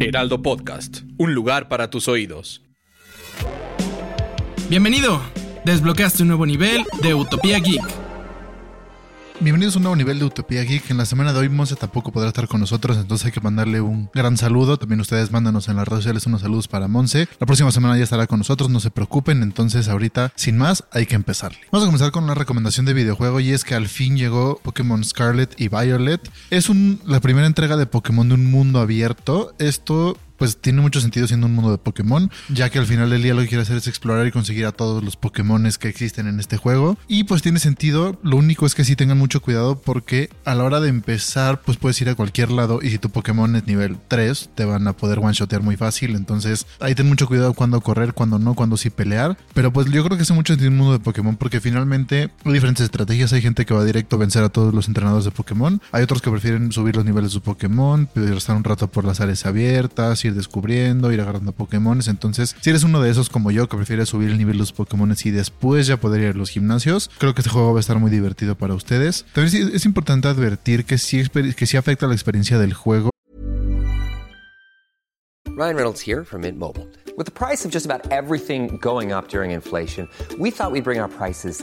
Heraldo Podcast, un lugar para tus oídos. Bienvenido. Desbloqueaste un nuevo nivel de Utopía Geek. Bienvenidos a un nuevo nivel de Utopía Geek. En la semana de hoy Monse tampoco podrá estar con nosotros, entonces hay que mandarle un gran saludo. También ustedes mándanos en las redes sociales unos saludos para Monse. La próxima semana ya estará con nosotros, no se preocupen. Entonces ahorita, sin más, hay que empezarle. Vamos a comenzar con una recomendación de videojuego y es que al fin llegó Pokémon Scarlet y Violet. Es la primera entrega de Pokémon de un mundo abierto. Esto pues tiene mucho sentido siendo un mundo de Pokémon, ya que al final del día lo que quiere hacer es explorar y conseguir a todos los Pokémon que existen en este juego. Y pues tiene sentido, lo único es que sí tengan mucho cuidado porque a la hora de empezar, pues puedes ir a cualquier lado y si tu Pokémon es nivel 3, te van a poder one-shotear muy fácil. Entonces ahí ten mucho cuidado cuando correr, cuando no, cuando sí pelear. Pero pues yo creo que hace mucho sentido un mundo de Pokémon porque finalmente hay diferentes estrategias. Hay gente que va directo a vencer a todos los entrenadores de Pokémon. Hay otros que prefieren subir los niveles de su Pokémon, estar un rato por las áreas abiertas, ir descubriendo, ir agarrando Pokémon. Entonces, si eres uno de esos como yo que prefiere subir el nivel de los Pokémon y después ya poder ir a los gimnasios, creo que este juego va a estar muy divertido para ustedes. También es importante advertir que sí, que sí afecta la experiencia del juego. Ryan Reynolds here from Mint Mobile. With the price of just about everything going up during inflation, we thought we'd bring our prices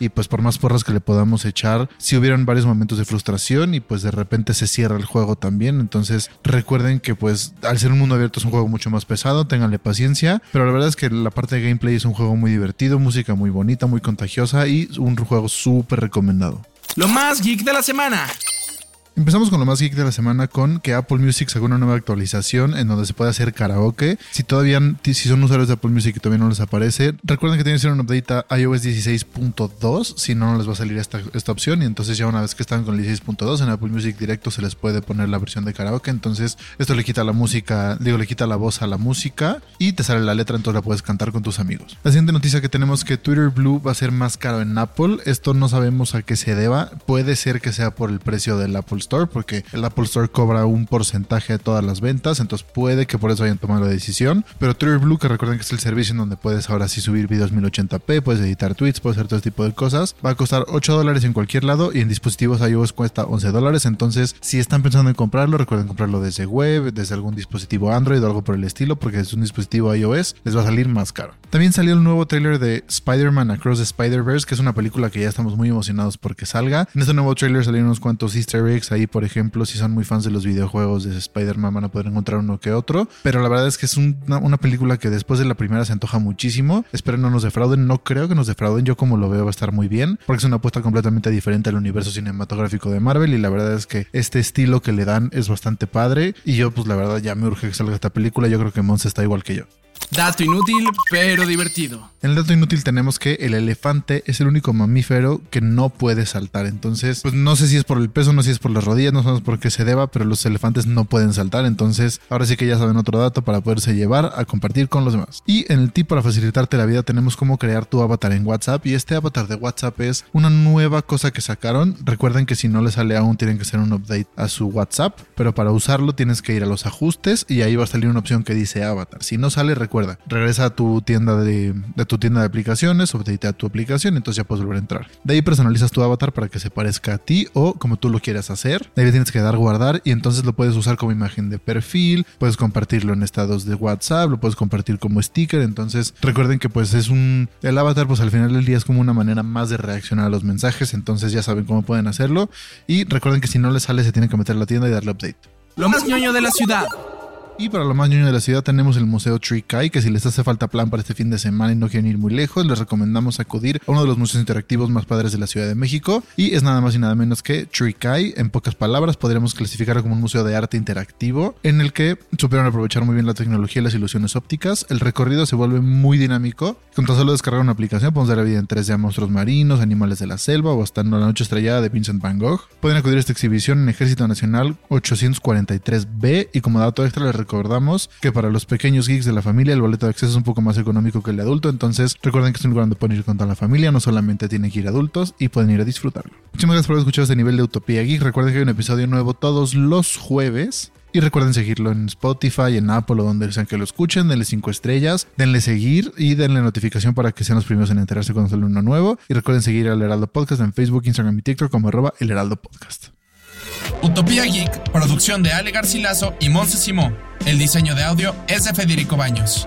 y pues por más porras que le podamos echar, si hubieron varios momentos de frustración y pues de repente se cierra el juego también, entonces recuerden que pues al ser un mundo abierto es un juego mucho más pesado, ténganle paciencia, pero la verdad es que la parte de gameplay es un juego muy divertido, música muy bonita, muy contagiosa y un juego súper recomendado. Lo más geek de la semana. Empezamos con lo más geek de la semana con que Apple Music sacó una nueva actualización en donde se puede hacer karaoke. Si todavía, si son usuarios de Apple Music y todavía no les aparece, recuerden que tienen que ser un update a iOS 16.2, si no, no les va a salir esta, esta opción. Y entonces ya una vez que están con el 16.2 en Apple Music directo se les puede poner la versión de karaoke. Entonces esto le quita la música, digo, le quita la voz a la música y te sale la letra, entonces la puedes cantar con tus amigos. La siguiente noticia que tenemos es que Twitter Blue va a ser más caro en Apple. Esto no sabemos a qué se deba. Puede ser que sea por el precio del Apple Store, porque el Apple Store cobra un porcentaje de todas las ventas, entonces puede que por eso hayan tomado la decisión. Pero Twitter Blue, que recuerden que es el servicio en donde puedes ahora sí subir videos 1080p, puedes editar tweets, puedes hacer todo este tipo de cosas, va a costar 8 dólares en cualquier lado y en dispositivos iOS cuesta 11 dólares. Entonces, si están pensando en comprarlo, recuerden comprarlo desde web, desde algún dispositivo Android o algo por el estilo, porque es un dispositivo iOS, les va a salir más caro. También salió el nuevo trailer de Spider-Man Across the Spider-Verse, que es una película que ya estamos muy emocionados porque salga. En este nuevo trailer salieron unos cuantos easter eggs ahí, por ejemplo, si son muy fans de los videojuegos de Spider-Man van a poder encontrar uno que otro. Pero la verdad es que es una, película que después de la primera se antoja muchísimo. Espero no nos defrauden. No creo que nos defrauden. Yo como lo veo va a estar muy bien. Porque es una apuesta completamente diferente al universo cinematográfico de Marvel. Y la verdad es que este estilo que le dan es bastante padre. Y yo pues la verdad ya me urge que salga esta película. Yo creo que Mons está igual que yo. Dato inútil, pero divertido. En el dato inútil tenemos que el elefante es el único mamífero que no puede saltar. Entonces, pues no sé si es por el peso, no sé si es por las rodillas, no sabemos por qué se deba, pero los elefantes no pueden saltar. Entonces, ahora sí que ya saben otro dato para poderse llevar a compartir con los demás. Y en el tip para facilitarte la vida tenemos cómo crear tu avatar en WhatsApp. Y este avatar de WhatsApp es una nueva cosa que sacaron. Recuerden que si no le sale aún, tienen que hacer un update a su WhatsApp. Pero para usarlo tienes que ir a los ajustes y ahí va a salir una opción que dice avatar. Si no sale, recuerda, regresa a tu tienda de, tu tienda de aplicaciones, updatea tu aplicación, entonces ya puedes volver a entrar. De ahí personalizas tu avatar para que se parezca a ti o como tú lo quieras hacer. De ahí tienes que dar guardar y entonces lo puedes usar como imagen de perfil, puedes compartirlo en estados de WhatsApp, lo puedes compartir como sticker. Entonces recuerden que pues es un... El avatar pues al final del día es como una manera más de reaccionar a los mensajes, entonces ya saben cómo pueden hacerlo. Y recuerden que si no les sale se tienen que meter a la tienda y darle update. Lo más ñoño de la ciudad. Y para lo más ñoño de la ciudad tenemos el Museo Trikai, que si les hace falta plan para este fin de semana y no quieren ir muy lejos, les recomendamos acudir a uno de los museos interactivos más padres de la Ciudad de México. Y es nada más y nada menos que Trikai. En pocas palabras, podríamos clasificarlo como un museo de arte interactivo, en el que supieron aprovechar muy bien la tecnología y las ilusiones ópticas. El recorrido se vuelve muy dinámico. Con tan solo descargar una aplicación, podemos dar vida en 3D a monstruos marinos, animales de la selva o hasta en la noche estrellada de Vincent Van Gogh. Pueden acudir a esta exhibición en Ejército Nacional 843B y como dato extra les recordamos que para los pequeños geeks de la familia el boleto de acceso es un poco más económico que el de adulto, entonces recuerden que es un lugar donde pueden ir con toda la familia, no solamente tienen que ir adultos y pueden ir a disfrutarlo. Muchísimas gracias por haber escuchado este nivel de Utopía Geek. Recuerden que hay un episodio nuevo todos los jueves. Y recuerden seguirlo en Spotify, en Apple o donde sean que lo escuchen. Denle 5 estrellas, denle seguir y denle notificación para que sean los primeros en enterarse cuando sale uno nuevo. Y recuerden seguir al Heraldo Podcast en Facebook, Instagram y TikTok como arroba el Heraldo Podcast. Utopía Geek, producción de Ale Garcilaso y Monse Simó. El diseño de audio es de Federico Baños.